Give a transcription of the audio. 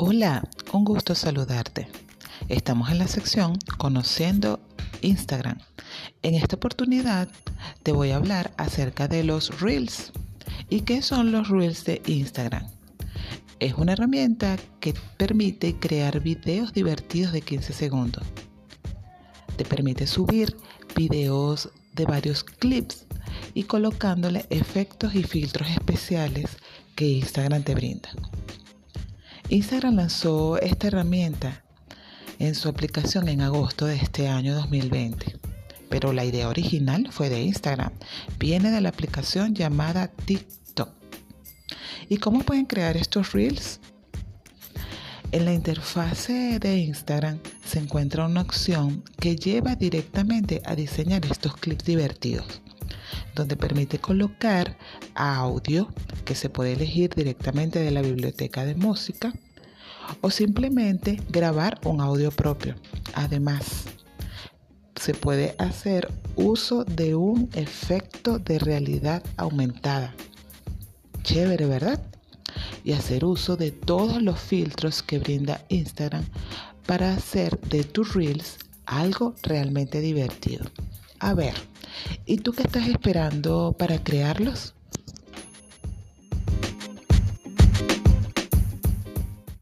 Hola, un gusto saludarte. Estamos en la sección Conociendo Instagram. En esta oportunidad te voy a hablar acerca de los Reels. ¿Y qué son los Reels de Instagram? Es una herramienta que permite crear videos divertidos de 15 segundos. Te permite subir videos de varios clips y colocándole efectos y filtros especiales que Instagram te brinda. Instagram lanzó esta herramienta en su aplicación en agosto de este año 2020, pero la idea original fue de Instagram. Viene de la aplicación llamada TikTok. ¿Y cómo pueden crear estos reels? En la interfase de Instagram se encuentra una opción que lleva directamente a diseñar estos clips divertidos, donde permite colocar audio que se puede elegir directamente de la biblioteca de música o simplemente grabar un audio propio. Además, se puede hacer uso de un efecto de realidad aumentada. Chévere, ¿verdad? Y hacer uso de todos los filtros que brinda Instagram para hacer de tus reels algo realmente divertido. A ver, ¿y tú qué estás esperando para crearlos?